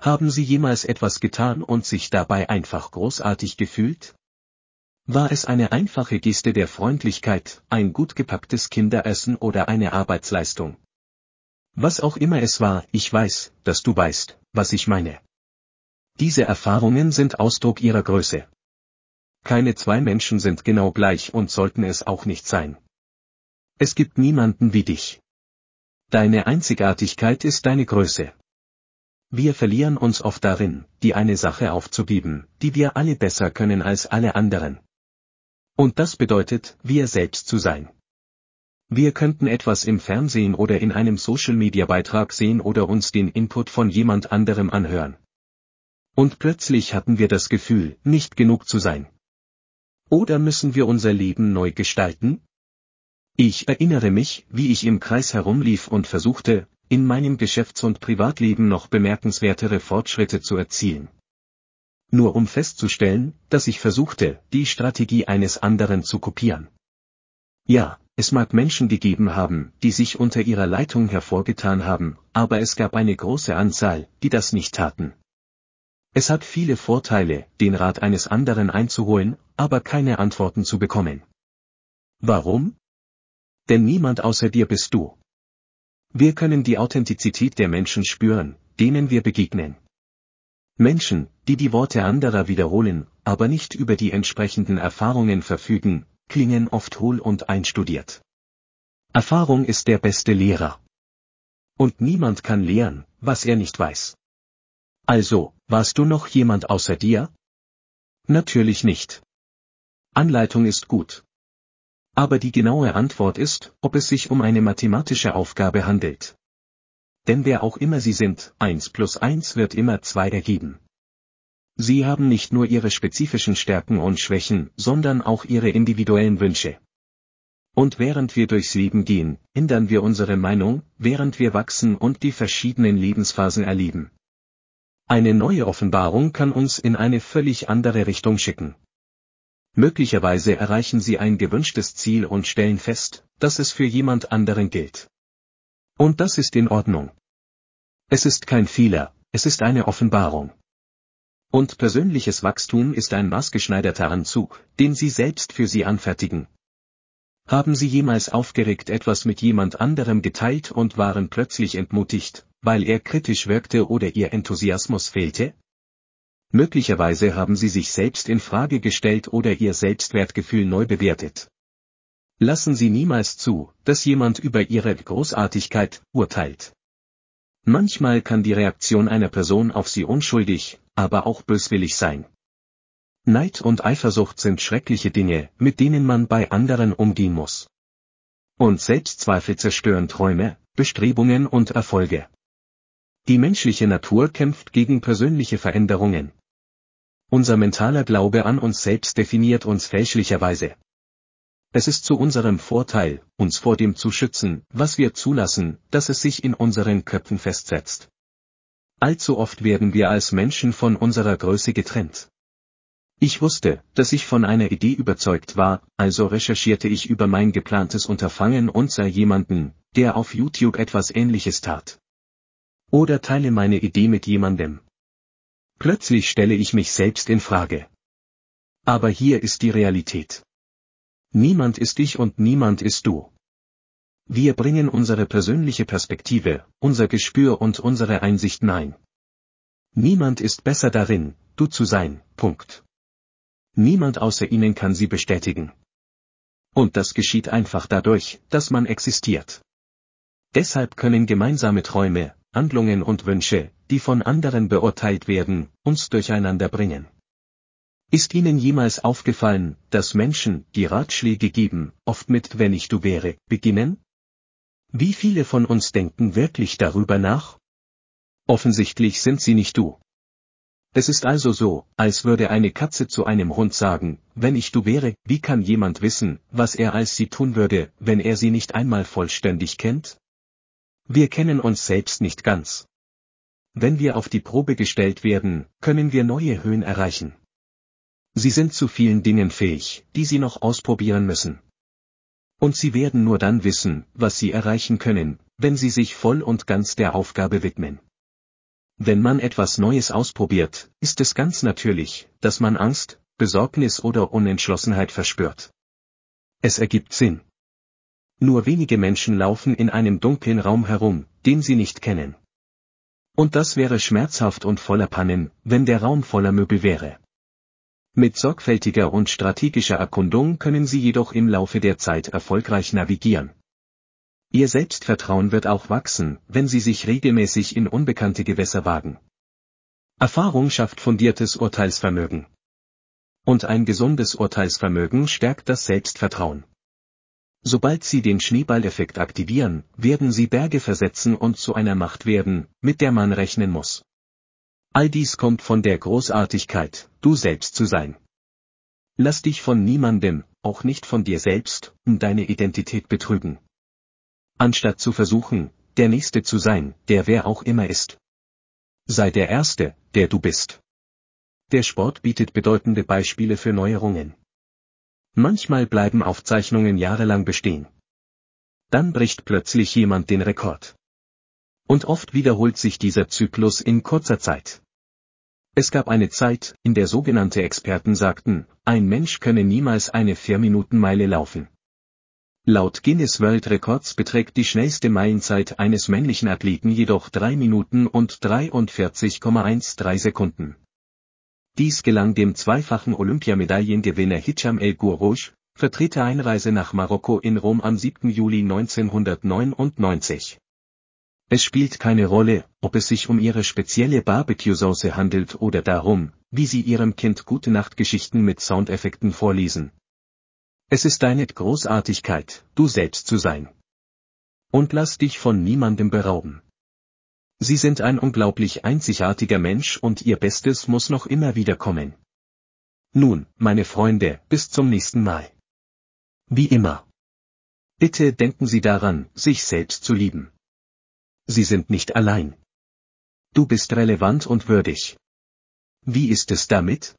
Haben Sie jemals etwas getan und sich dabei einfach großartig gefühlt? War es eine einfache Geste der Freundlichkeit, ein gut gepacktes Kinderessen oder eine Arbeitsleistung? Was auch immer es war, ich weiß, dass du weißt, was ich meine. Diese Erfahrungen sind Ausdruck ihrer Größe. Keine zwei Menschen sind genau gleich und sollten es auch nicht sein. Es gibt niemanden wie dich. Deine Einzigartigkeit ist deine Größe. Wir verlieren uns oft darin, die eine Sache aufzugeben, die wir alle besser können als alle anderen. Und das bedeutet, wir selbst zu sein. Wir könnten etwas im Fernsehen oder in einem Social-Media-Beitrag sehen oder uns den Input von jemand anderem anhören. Und plötzlich hatten wir das Gefühl, nicht genug zu sein. Oder müssen wir unser Leben neu gestalten? Ich erinnere mich, wie ich im Kreis herumlief und versuchte, in meinem Geschäfts- und Privatleben noch bemerkenswertere Fortschritte zu erzielen. Nur um festzustellen, dass ich versuchte, die Strategie eines anderen zu kopieren. Ja, es mag Menschen gegeben haben, die sich unter ihrer Leitung hervorgetan haben, aber es gab eine große Anzahl, die das nicht taten. Es hat viele Vorteile, den Rat eines anderen einzuholen, aber keine Antworten zu bekommen. Warum? Denn niemand außer dir bist du. Wir können die Authentizität der Menschen spüren, denen wir begegnen. Menschen, die die Worte anderer wiederholen, aber nicht über die entsprechenden Erfahrungen verfügen, klingen oft hohl und einstudiert. Erfahrung ist der beste Lehrer. Und niemand kann lehren, was er nicht weiß. Also, warst du noch jemand außer dir? Natürlich nicht. Anleitung ist gut. Aber die genaue Antwort ist, ob es sich um eine mathematische Aufgabe handelt. Denn wer auch immer Sie sind, 1 plus 1 wird immer 2 ergeben. Sie haben nicht nur Ihre spezifischen Stärken und Schwächen, sondern auch Ihre individuellen Wünsche. Und während wir durchs Leben gehen, ändern wir unsere Meinung, während wir wachsen und die verschiedenen Lebensphasen erleben. Eine neue Offenbarung kann uns in eine völlig andere Richtung schicken. Möglicherweise erreichen Sie ein gewünschtes Ziel und stellen fest, dass es für jemand anderen gilt. Und das ist in Ordnung. Es ist kein Fehler, es ist eine Offenbarung. Und persönliches Wachstum ist ein maßgeschneiderter Anzug, den Sie selbst für Sie anfertigen. Haben Sie jemals aufgeregt etwas mit jemand anderem geteilt und waren plötzlich entmutigt, weil er kritisch wirkte oder Ihr Enthusiasmus fehlte? Möglicherweise haben sie sich selbst in Frage gestellt oder ihr Selbstwertgefühl neu bewertet. Lassen Sie niemals zu, dass jemand über Ihre Großartigkeit urteilt. Manchmal kann die Reaktion einer Person auf Sie unschuldig, aber auch böswillig sein. Neid und Eifersucht sind schreckliche Dinge, mit denen man bei anderen umgehen muss. Und Selbstzweifel zerstören Träume, Bestrebungen und Erfolge. Die menschliche Natur kämpft gegen persönliche Veränderungen. Unser mentaler Glaube an uns selbst definiert uns fälschlicherweise. Es ist zu unserem Vorteil, uns vor dem zu schützen, was wir zulassen, dass es sich in unseren Köpfen festsetzt. Allzu oft werden wir als Menschen von unserer Größe getrennt. Ich wusste, dass ich von einer Idee überzeugt war, also recherchierte ich über mein geplantes Unterfangen und sah jemanden, der auf YouTube etwas ähnliches tat. Oder teile meine Idee mit jemandem. Plötzlich stelle ich mich selbst in Frage. Aber hier ist die Realität. Niemand ist ich und niemand ist du. Wir bringen unsere persönliche Perspektive, unser Gespür und unsere Einsichten ein. Niemand ist besser darin, du zu sein, Punkt. Niemand außer ihnen kann sie bestätigen. Und das geschieht einfach dadurch, dass man existiert. Deshalb können gemeinsame Träume, Handlungen und Wünsche, die von anderen beurteilt werden, uns durcheinander bringen. Ist Ihnen jemals aufgefallen, dass Menschen, die Ratschläge geben, oft mit wenn ich du wäre, beginnen? Wie viele von uns denken wirklich darüber nach? Offensichtlich sind sie nicht du. Es ist also so, als würde eine Katze zu einem Hund sagen, wenn ich du wäre, wie kann jemand wissen, was er als sie tun würde, wenn er sie nicht einmal vollständig kennt? Wir kennen uns selbst nicht ganz. Wenn wir auf die Probe gestellt werden, können wir neue Höhen erreichen. Sie sind zu vielen Dingen fähig, die Sie noch ausprobieren müssen. Und Sie werden nur dann wissen, was Sie erreichen können, wenn Sie sich voll und ganz der Aufgabe widmen. Wenn man etwas Neues ausprobiert, ist es ganz natürlich, dass man Angst, Besorgnis oder Unentschlossenheit verspürt. Es ergibt Sinn. Nur wenige Menschen laufen in einem dunklen Raum herum, den sie nicht kennen. Und das wäre schmerzhaft und voller Pannen, wenn der Raum voller Möbel wäre. Mit sorgfältiger und strategischer Erkundung können Sie jedoch im Laufe der Zeit erfolgreich navigieren. Ihr Selbstvertrauen wird auch wachsen, wenn Sie sich regelmäßig in unbekannte Gewässer wagen. Erfahrung schafft fundiertes Urteilsvermögen. Und ein gesundes Urteilsvermögen stärkt das Selbstvertrauen. Sobald Sie den Schneeballeffekt aktivieren, werden Sie Berge versetzen und zu einer Macht werden, mit der man rechnen muss. All dies kommt von der Großartigkeit, du selbst zu sein. Lass dich von niemandem, auch nicht von dir selbst, um deine Identität betrügen. Anstatt zu versuchen, der Nächste zu sein, der wer auch immer ist. Sei der Erste, der du bist. Der Sport bietet bedeutende Beispiele für Neuerungen. Manchmal bleiben Aufzeichnungen jahrelang bestehen. Dann bricht plötzlich jemand den Rekord. Und oft wiederholt sich dieser Zyklus in kurzer Zeit. Es gab eine Zeit, in der sogenannte Experten sagten, ein Mensch könne niemals eine 4-Minuten-Meile laufen. Laut Guinness World Records beträgt die schnellste Meilenzeit eines männlichen Athleten jedoch 3 Minuten und 43,13 Sekunden. Dies gelang dem zweifachen Olympiamedaillengewinner Hicham El Gourouch, Vertreter Einreise nach Marokko in Rom am 7. Juli 1999. Es spielt keine Rolle, ob es sich um ihre spezielle Barbecue-Sauce handelt oder darum, wie sie ihrem Kind gute Nachtgeschichten mit Soundeffekten vorlesen. Es ist deine Großartigkeit, du selbst zu sein. Und lass dich von niemandem berauben. Sie sind ein unglaublich einzigartiger Mensch und Ihr Bestes muss noch immer wieder kommen. Nun, meine Freunde, bis zum nächsten Mal. Wie immer. Bitte denken Sie daran, sich selbst zu lieben. Sie sind nicht allein. Du bist relevant und würdig. Wie ist es damit?